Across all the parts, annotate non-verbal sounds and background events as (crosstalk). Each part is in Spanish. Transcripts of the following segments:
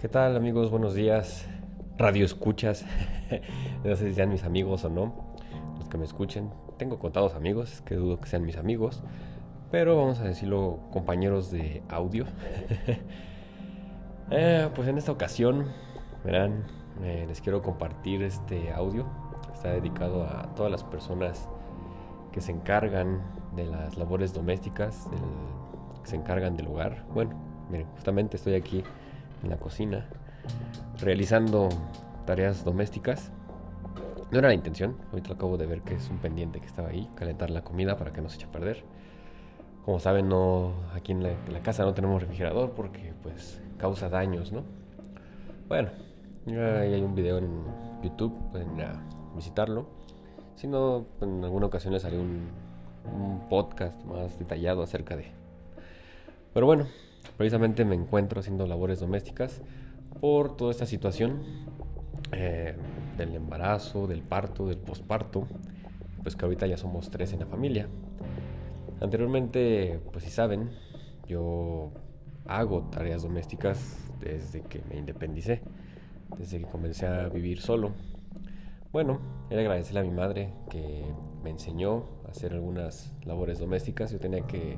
¿Qué tal amigos? Buenos días. Radio escuchas. (laughs) no sé si sean mis amigos o no. Los que me escuchen. Tengo contados amigos, que dudo que sean mis amigos. Pero vamos a decirlo compañeros de audio. (laughs) Eh, pues en esta ocasión, verán, eh, les quiero compartir este audio. Está dedicado a todas las personas que se encargan de las labores domésticas, que se encargan del hogar. Bueno, miren, justamente estoy aquí en la cocina, realizando tareas domésticas. No era la intención, ahorita acabo de ver que es un pendiente que estaba ahí, calentar la comida para que no se eche a perder. Como saben, no, aquí en la, casa no tenemos refrigerador porque pues causa daños, ¿no? Bueno, ahí hay un video en YouTube, pueden visitarlo. Si no, en alguna ocasión les haré un, un podcast más detallado acerca de... Pero bueno, Precisamente me encuentro haciendo labores domésticas por toda esta situación eh, del embarazo, del parto, del posparto, pues que ahorita ya somos tres en la familia. Anteriormente, pues si saben, yo hago tareas domésticas desde que me independicé, desde que comencé a vivir solo. Bueno, era agradecerle a mi madre que me enseñó a hacer algunas labores domésticas. Yo tenía que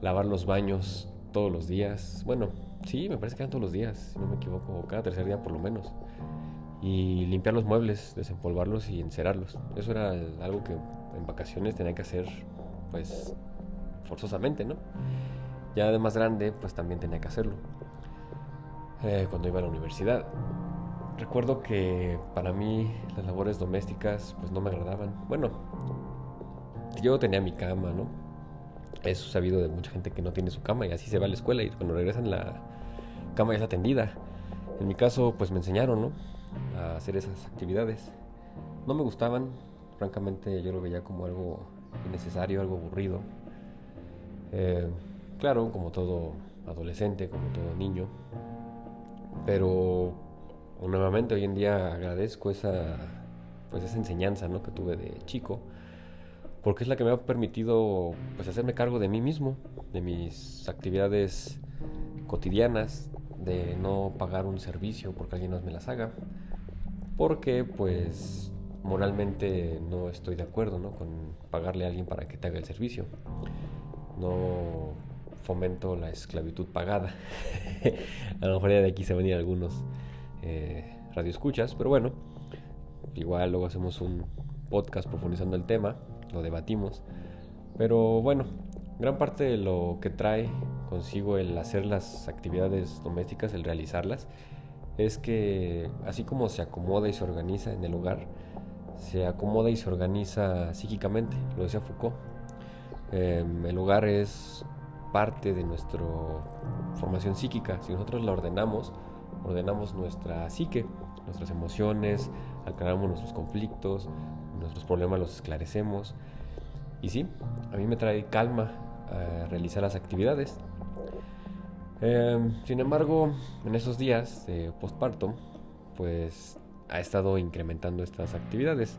lavar los baños todos los días. Bueno, sí, me parece que eran todos los días, si no me equivoco, cada tercer día por lo menos. Y limpiar los muebles, desempolvarlos y encerarlos. Eso era algo que en vacaciones tenía que hacer, pues, forzosamente, ¿no? Ya de más grande, pues también tenía que hacerlo. Eh, cuando iba a la universidad. Recuerdo que para mí las labores domésticas, pues no me agradaban. Bueno, yo tenía mi cama, ¿no? Es sabido de mucha gente que no tiene su cama y así se va a la escuela y cuando regresan la cama ya está tendida. En mi caso, pues me enseñaron, ¿no? A hacer esas actividades. No me gustaban, francamente yo lo veía como algo innecesario, algo aburrido. Eh, claro, como todo adolescente, como todo niño. Pero nuevamente hoy en día agradezco esa, pues esa enseñanza ¿no? que tuve de chico porque es la que me ha permitido pues hacerme cargo de mí mismo, de mis actividades cotidianas, de no pagar un servicio porque alguien más me las haga, porque pues moralmente no estoy de acuerdo ¿no? con pagarle a alguien para que te haga el servicio. No fomento la esclavitud pagada. (laughs) a lo mejor ya de aquí se venir algunos eh, radioescuchas, pero bueno, igual luego hacemos un podcast profundizando el tema lo debatimos. Pero bueno, gran parte de lo que trae consigo el hacer las actividades domésticas, el realizarlas, es que así como se acomoda y se organiza en el hogar, se acomoda y se organiza psíquicamente, lo decía Foucault. Em, el hogar es parte de nuestra formación psíquica. Si nosotros la ordenamos, ordenamos nuestra psique, nuestras emociones, aclaramos nuestros conflictos, nuestros problemas los esclarecemos. Y sí, a mí me trae calma a realizar las actividades. Em, sin embargo, en esos días de postparto, pues ha estado incrementando estas actividades.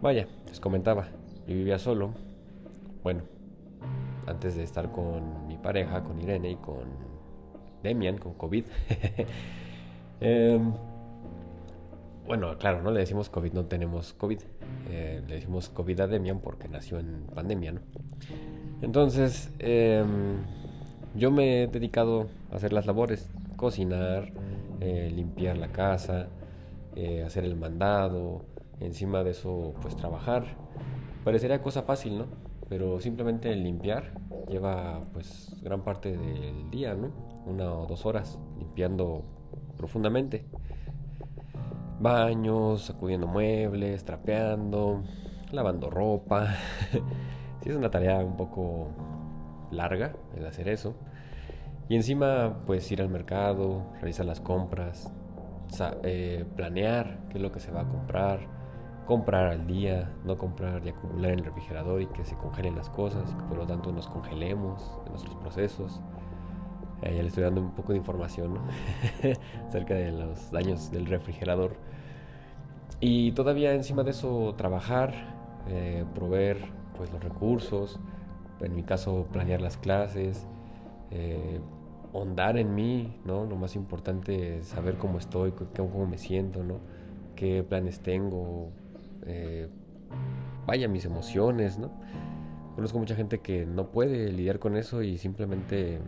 Vaya, les comentaba, yo vivía solo. Bueno, antes de estar con mi pareja, con Irene y con Demian, con COVID. (laughs) eh, bueno, claro, no le decimos COVID, no tenemos COVID. Eh, le decimos COVID a Demian porque nació en pandemia, ¿no? Entonces, em, yo me he dedicado a hacer las labores, cocinar, eh, limpiar la casa, eh, hacer el mandado, encima de eso, pues trabajar. Parecería cosa fácil, ¿no? Pero simplemente limpiar lleva pues gran parte del día, ¿no? Una o dos horas limpiando profundamente baños, sacudiendo muebles, trapeando, lavando ropa. (laughs) sí es una tarea un poco larga el hacer eso. Y encima pues ir al mercado, realizar las compras, eh, planear qué es lo que se va a comprar, comprar al día, no comprar y acumular en el refrigerador y que se congelen las cosas y que por lo tanto nos congelemos en nuestros procesos. Eh, le estoy dando un poco de información ¿no? (laughs) acerca de los daños del refrigerador. Y todavía encima de eso trabajar, eh, proveer pues, los recursos, en mi caso planear las clases, eh, en mí, ¿no? Lo más importante es saber cómo estoy, cómo me siento, ¿no? Qué planes tengo, eh, vaya, mis emociones, ¿no? Conozco mucha gente que no puede lidiar con eso y simplemente,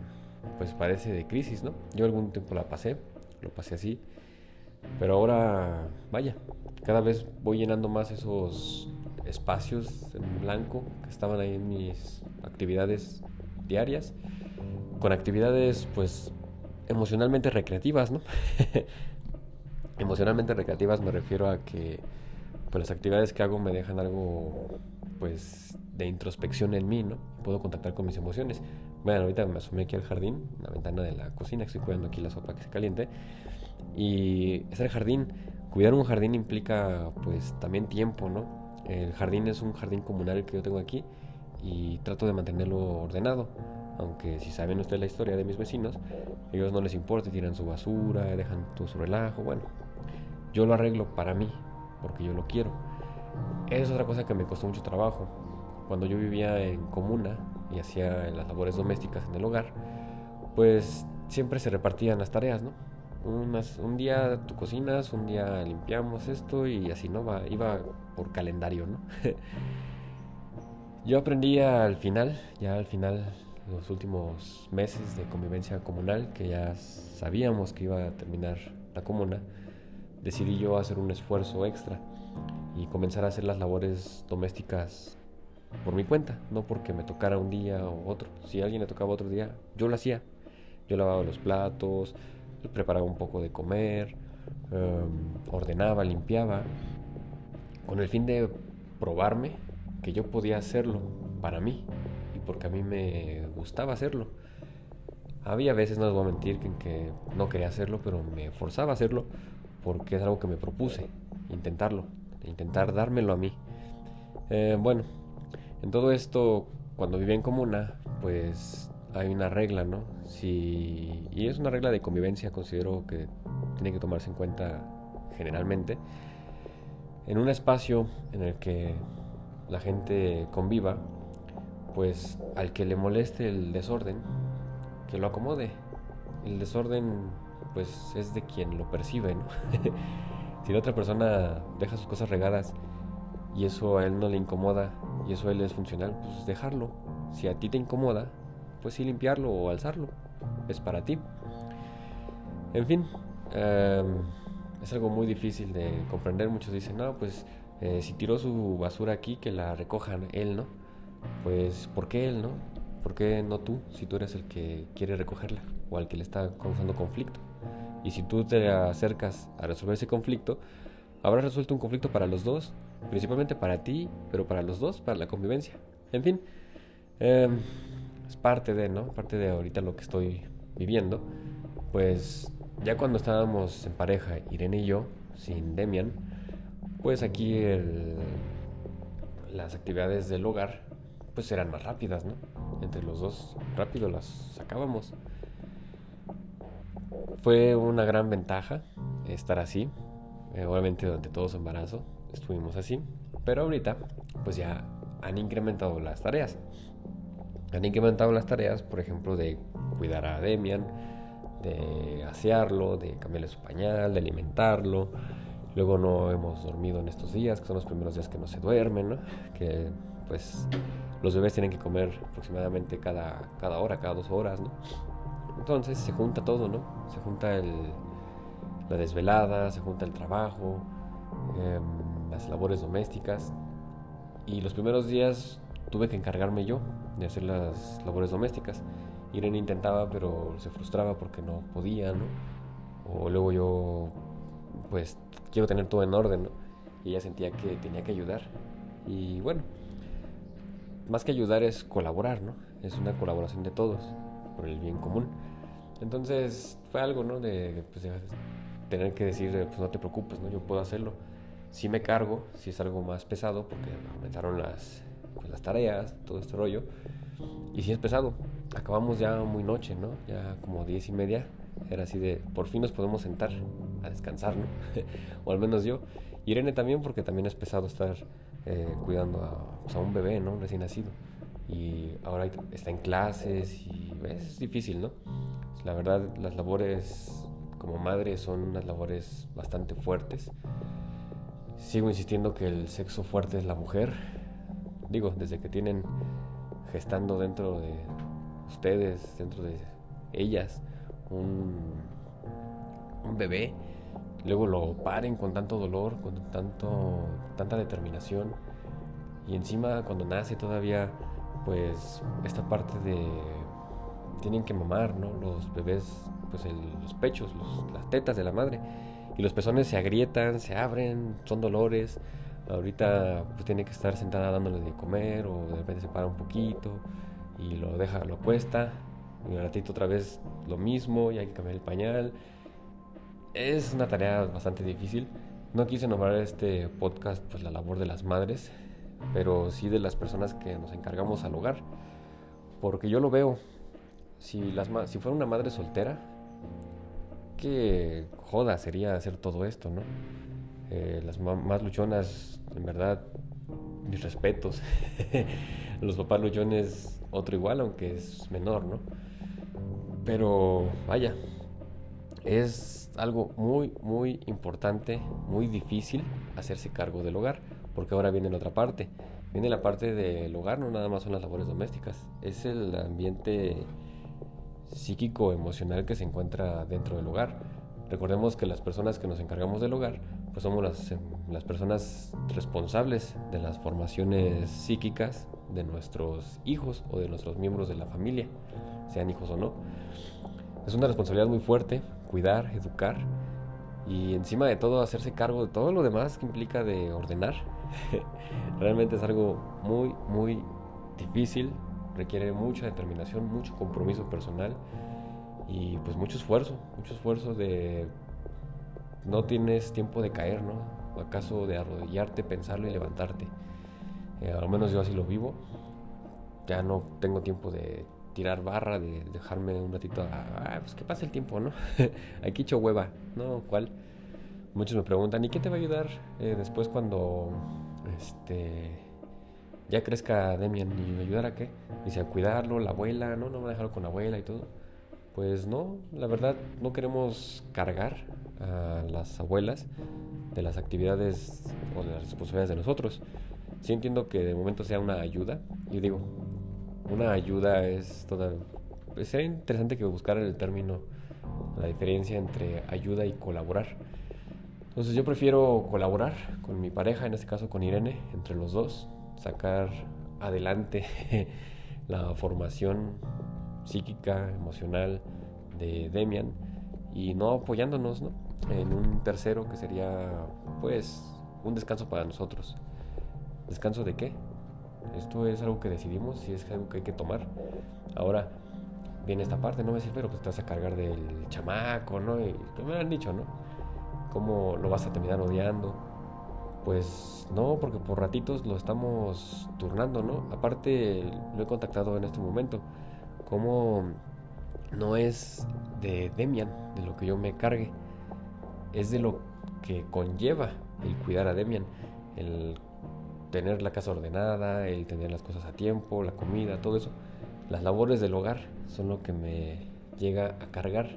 pues parece de crisis, ¿no? Yo algún tiempo la pasé, lo pasé así, pero ahora, vaya, cada vez voy llenando más esos espacios en blanco que estaban ahí en mis actividades diarias, con actividades pues emocionalmente recreativas, ¿no? (laughs) emocionalmente recreativas me refiero a que pues las actividades que hago me dejan algo pues de introspección en mí, ¿no? Puedo contactar con mis emociones. Bueno, ahorita me asomé aquí al jardín, la ventana de la cocina, estoy cuidando aquí la sopa que se caliente. Y es el jardín, cuidar un jardín implica pues también tiempo, ¿no? El jardín es un jardín comunal que yo tengo aquí y trato de mantenerlo ordenado. Aunque si saben ustedes la historia de mis vecinos, ellos no les importa, tiran su basura, dejan todo su relajo. Bueno, yo lo arreglo para mí, porque yo lo quiero. Es otra cosa que me costó mucho trabajo. Cuando yo vivía en comuna y hacía las labores domésticas en el hogar, pues siempre se repartían las tareas, ¿no? un día tú cocinas, un día limpiamos esto y así, ¿no? Va, iba por calendario, ¿no? (laughs) Yo aprendí al final, ya al final, los últimos meses de convivencia comunal, que ya sabíamos que iba a terminar la comuna, decidí yo hacer un esfuerzo extra y comenzar a hacer las labores domésticas por mi cuenta, no porque me tocara un día o otro. Si a alguien le tocaba otro día, yo lo hacía. Yo lavaba los platos, preparaba un poco de comer, em, ordenaba, limpiaba, con el fin de probarme que yo podía hacerlo para mí y porque a mí me gustaba hacerlo. Había veces, no les voy a mentir, que, que no quería hacerlo, pero me forzaba a hacerlo porque es algo que me propuse, intentarlo, intentar dármelo a mí. Eh, bueno, en todo esto, cuando vivía en comuna, pues hay una regla, ¿no? Si, y es una regla de convivencia, considero que tiene que tomarse en cuenta generalmente. En un espacio en el que la gente conviva, pues al que le moleste el desorden, que lo acomode. El desorden, pues es de quien lo percibe, ¿no? (laughs) si la otra persona deja sus cosas regadas y eso a él no le incomoda y eso a él es funcional, pues dejarlo. Si a ti te incomoda, pues sí limpiarlo o alzarlo. Es para ti. En fin, em, es algo muy difícil de comprender. Muchos dicen, no, pues eh, si tiró su basura aquí, que la recojan él, ¿no? Pues, ¿por qué él, no? ¿Por qué no tú, si tú eres el que quiere recogerla o al que le está causando conflicto? Y si tú te acercas a resolver ese conflicto, habrás resuelto un conflicto para los dos, principalmente para ti, pero para los dos, para la convivencia. En fin, eh, es parte de, ¿no? Parte de ahorita lo que estoy viviendo. Pues ya cuando estábamos en pareja, Irene y yo, sin Demian, pues aquí las actividades del hogar pues eran más rápidas, ¿no? Entre los dos rápido las sacábamos. Fue una gran ventaja estar así. Eh, obviamente durante todo su embarazo estuvimos así. Pero ahorita pues ya han incrementado las tareas han incrementado las tareas, por ejemplo, de cuidar a Demian, de asearlo, de cambiarle su pañal, de alimentarlo. Luego no hemos dormido en estos días, que son los primeros días que no se duermen, ¿no? Que pues los bebés tienen que comer aproximadamente cada, cada hora, cada dos horas, ¿no? Entonces se junta todo, ¿no? Se junta el, la desvelada, se junta el trabajo, em, las labores domésticas. Y los primeros días tuve que encargarme yo de hacer las labores domésticas. Irene intentaba, pero se frustraba porque no podía, ¿no? O luego yo, pues, quiero tener todo en orden, ¿no? Y ella sentía que tenía que ayudar. Y bueno, más que ayudar es colaborar, ¿no? Es una colaboración de todos por el bien común. Entonces fue algo, ¿no? De, pues, tener que decir, pues no te preocupes, ¿no? Yo puedo hacerlo. Si me cargo, si es algo más pesado, porque aumentaron las pues, las tareas, todo este rollo. Y si es pesado. Acabamos ya muy noche, ¿no? Ya como diez y media. Era así de, por fin nos podemos sentar a descansar, ¿no? (laughs) o al menos yo. Irene también, porque también es pesado estar eh, cuidando a, pues, a, un bebé, ¿no? Recién nacido. Y ahora está en clases y es difícil, ¿no? La verdad, las labores como madre son unas labores bastante fuertes. Sigo insistiendo que el sexo fuerte es la mujer. Digo, desde que tienen gestando dentro de ustedes, dentro de ellas, un, bebé, luego lo paren con tanto dolor, con tanto, tanta determinación, y encima cuando nace todavía, pues esta parte de tienen que mamar, ¿no? Los bebés, pues los pechos, las tetas de la madre. Y los pezones se agrietan, se abren, son dolores. Ahorita pues tiene que estar sentada dándole de comer o de repente se para un poquito y lo deja, lo acuesta. Y un ratito otra vez lo mismo y hay que cambiar el pañal. Es una tarea bastante difícil. No quise nombrar este podcast pues la labor de las madres, pero sí de las personas que nos encargamos al hogar. Porque yo lo veo, si, las, si fuera una madre soltera, qué joda sería hacer todo esto, ¿no? Eh, las más luchonas, en verdad, mis respetos. (laughs) Los papás luchones, otro igual, aunque es menor, ¿no? Pero vaya, es algo muy, muy importante, muy difícil hacerse cargo del hogar, porque ahora viene la otra parte. Viene la parte del hogar, no nada más son las labores domésticas, es el ambiente psíquico emocional que se encuentra dentro del hogar. Recordemos que las personas que nos encargamos del hogar, pues somos las, las personas responsables de las formaciones psíquicas de nuestros hijos o de nuestros miembros de la familia, sean hijos o no. Es una responsabilidad muy fuerte cuidar, educar y encima de todo hacerse cargo de todo lo demás que implica de ordenar. (laughs) Realmente es algo muy, muy difícil, requiere mucha determinación, mucho compromiso personal y pues mucho esfuerzo, mucho esfuerzo de no tienes tiempo de caer, ¿no? O acaso de arrodillarte, pensarlo y levantarte. Eh, al menos yo así lo vivo. Ya no tengo tiempo de tirar barra, de dejarme un ratito a, ah, pues que pase el tiempo, ¿no? (laughs) Aquí hecho hueva, ¿no? ¿Cuál? Muchos me preguntan, ¿y qué te va a ayudar eh, después cuando este ya crezca Demian y me ayudara a qué? Dice, a cuidarlo, la abuela, no, no me a dejarlo con la abuela y todo. Pues no, la verdad no queremos cargar a las abuelas de las actividades o de las responsabilidades de nosotros. Sí entiendo que de momento sea una ayuda. Y digo, una ayuda es toda... Pues sería interesante que buscaran el término, la diferencia entre ayuda y colaborar. Entonces yo prefiero colaborar con mi pareja, en este caso con Irene, entre los dos, sacar adelante (laughs) la formación psíquica, emocional de Demian y no apoyándonos ¿no? en un tercero que sería pues un descanso para nosotros. ¿Descanso de qué? Esto es algo que decidimos, si es algo que hay que tomar. Ahora viene esta parte, no me decir, pero pues te vas a cargar del chamaco, ¿no? Y que me han dicho, ¿no? ¿Cómo lo vas a terminar odiando? Pues no, porque por ratitos lo estamos turnando, ¿no? Aparte, lo he contactado en este momento. Como no es de Demian, de lo que yo me cargue, es de lo que conlleva el cuidar a Demian, el tener la casa ordenada, el tener las cosas a tiempo, la comida, todo eso. Las labores del hogar son lo que me llega a cargar.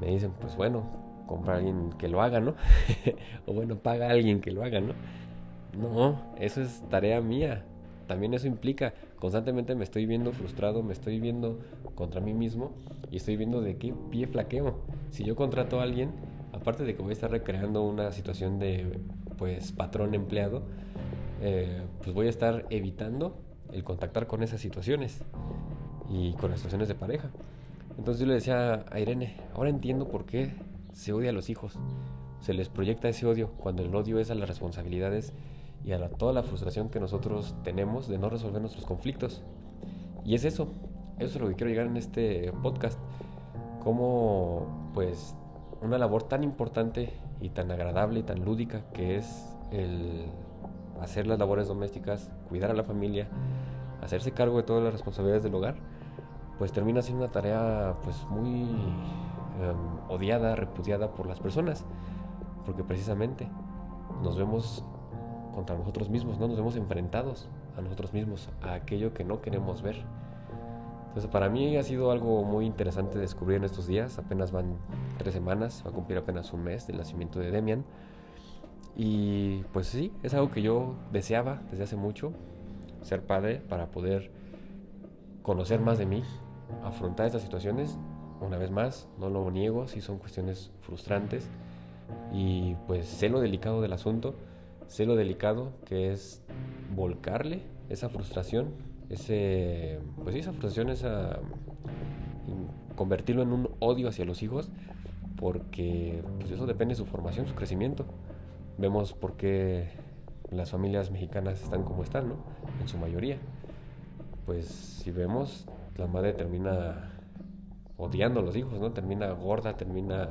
Me dicen, pues bueno, compra a alguien que lo haga, ¿no? (laughs) o bueno, paga a alguien que lo haga, ¿no? No, eso es tarea mía. También eso implica, constantemente me estoy viendo frustrado, me estoy viendo contra mí mismo y estoy viendo de qué pie flaqueo. Si yo contrato a alguien, aparte de que voy a estar recreando una situación de pues patrón empleado, eh, pues voy a estar evitando el contactar con esas situaciones y con las situaciones de pareja. Entonces yo le decía a Irene, ahora entiendo por qué se odia a los hijos. Se les proyecta ese odio cuando el odio es a las responsabilidades y a toda la frustración que nosotros tenemos de no resolver nuestros conflictos. Y es eso, eso es lo que quiero llegar en este podcast. Como pues una labor tan importante y tan agradable y tan lúdica que es el hacer las labores domésticas, cuidar a la familia, hacerse cargo de todas las responsabilidades del hogar, pues termina siendo una tarea pues muy Em, odiada, repudiada por las personas, porque precisamente nos vemos contra nosotros mismos, no nos vemos enfrentados a nosotros mismos, a aquello que no queremos ver. Entonces para mí ha sido algo muy interesante descubrir en estos días, apenas van tres semanas, va a cumplir apenas un mes del nacimiento de Demian. Y pues sí, es algo que yo deseaba desde hace mucho, ser padre para poder conocer más de mí, afrontar estas situaciones. Una vez más, no lo niego, si son cuestiones frustrantes. Y pues sé lo delicado del asunto, sé lo delicado que es volcarle esa frustración, ese, pues esa frustración, esa, convertirlo en un odio hacia los hijos, porque pues eso depende de su formación, su crecimiento. Vemos por qué las familias mexicanas están como están, ¿no? En su mayoría. Pues si vemos, la madre termina odiando a los hijos, ¿no? Termina gorda, termina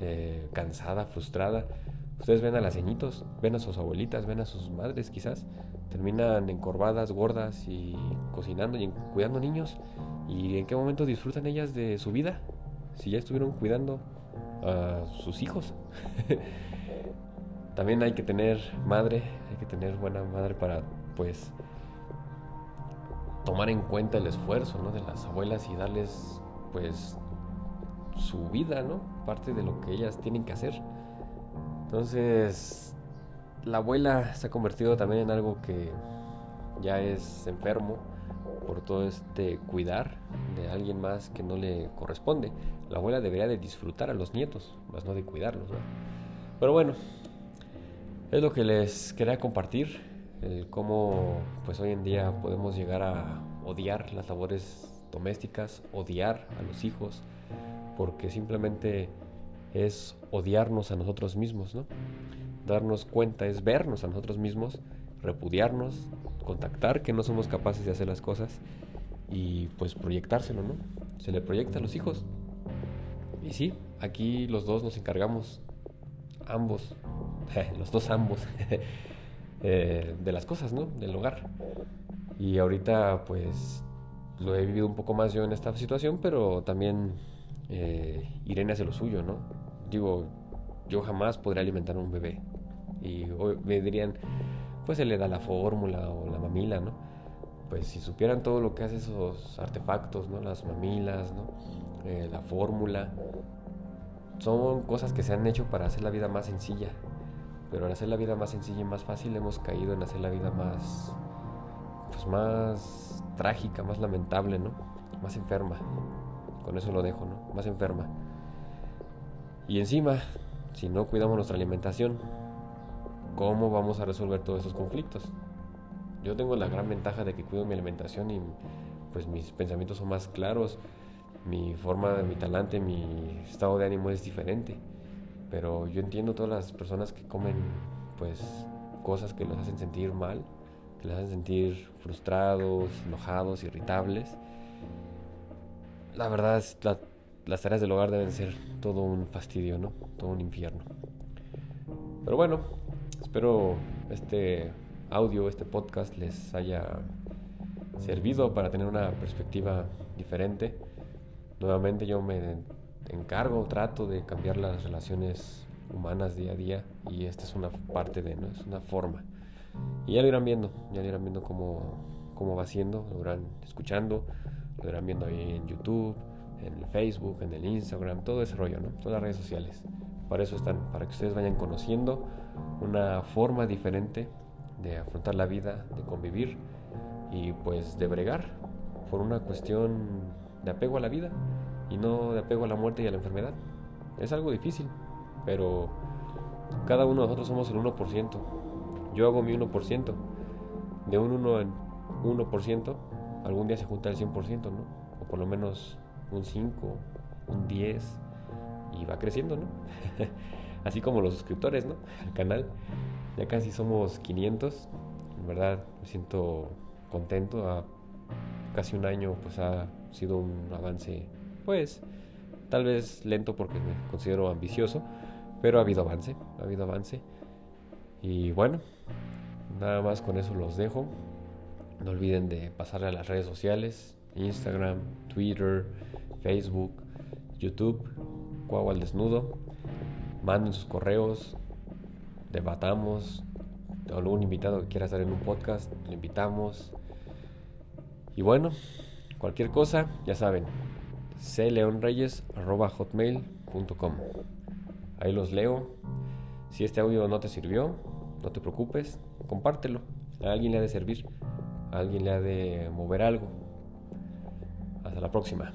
eh, cansada, frustrada. Ustedes ven a las ceñitos, ven a sus abuelitas, ven a sus madres quizás, terminan encorvadas, gordas y cocinando y cuidando niños. ¿Y en qué momento disfrutan ellas de su vida? Si ya estuvieron cuidando a sus hijos. (laughs) También hay que tener madre, hay que tener buena madre para pues tomar en cuenta el esfuerzo ¿no? de las abuelas y darles pues su vida, ¿no? Parte de lo que ellas tienen que hacer. Entonces, la abuela se ha convertido también en algo que ya es enfermo por todo este cuidar de alguien más que no le corresponde. La abuela debería de disfrutar a los nietos, más no de cuidarlos. Pero bueno, es lo que les quería compartir, cómo pues hoy en día podemos llegar a odiar las labores domésticas, odiar a los hijos, porque simplemente es odiarnos a nosotros mismos, ¿no? Darnos cuenta es vernos a nosotros mismos, repudiarnos, contactar que no somos capaces de hacer las cosas y pues proyectárselo, ¿no? Se le proyecta a los hijos. Y sí, aquí los dos nos encargamos, ambos, (laughs) los dos ambos, (laughs) eh, de las cosas, ¿no? Del hogar. Y ahorita pues lo he vivido un poco más yo en esta situación, pero también eh, Irene hace lo suyo, ¿no? Digo, yo jamás podré alimentar a un bebé. Y me dirían, pues se le da la fórmula o la mamila, ¿no? Pues si supieran todo lo que hace esos artefactos, ¿no? Las mamilas, ¿no? Eh, la fórmula. Son cosas que se han hecho para hacer la vida más sencilla. Pero al hacer la vida más sencilla y más fácil hemos caído en hacer la vida más, pues más trágica, más lamentable, ¿no? Más enferma. Con eso lo dejo, ¿no? Más enferma. Y encima, si no cuidamos nuestra alimentación, ¿cómo vamos a resolver todos esos conflictos? Yo tengo la gran ventaja de que cuido mi alimentación y pues mis pensamientos son más claros, mi forma, mi talante, mi estado de ánimo es diferente. Pero yo entiendo todas las personas que comen pues cosas que los hacen sentir mal, que los hacen sentir frustrados, enojados, irritables. La verdad es la, las tareas del hogar deben ser todo un fastidio, ¿no? Todo un infierno. Pero bueno, espero este audio, este podcast les haya servido para tener una perspectiva diferente. Nuevamente yo me encargo, trato de cambiar las relaciones humanas día a día y esta es una parte de, ¿no? Es una forma. Y ya lo irán viendo, ya lo irán viendo cómo, cómo va siendo, lo irán escuchando, lo irán viendo ahí en YouTube, en Facebook, en el Instagram, todo ese rollo, ¿no? Todas las redes sociales. Para eso están, para que ustedes vayan conociendo una forma diferente de afrontar la vida, de convivir y pues de bregar por una cuestión de apego a la vida y no de apego a la muerte y a la enfermedad. Es algo difícil, pero cada uno de nosotros somos el 1%. Yo hago mi 1%. De un 1 en 1%, algún día se junta el 100%, ¿no? O por lo menos un 5, un 10 y va creciendo, ¿no? (laughs) Así como los suscriptores, ¿no? Al canal. Ya casi somos 500. En verdad me siento contento. A casi un año pues ha sido un avance pues tal vez lento porque me considero ambicioso, pero ha habido avance, ha habido avance. Y bueno, nada más con eso los dejo. No olviden de pasarle a las redes sociales, Instagram, Twitter, Facebook, YouTube, Cuau al Desnudo. Manden sus correos, debatamos. Algún invitado que quiera estar en un podcast, le invitamos. Y bueno, Cualquier cosa, ya saben, cleonreyes.hotmail.com. Ahí los leo. Si este audio no te sirvió, no te preocupes, compártelo. A alguien le ha de servir, a alguien le ha de mover algo. Hasta la próxima.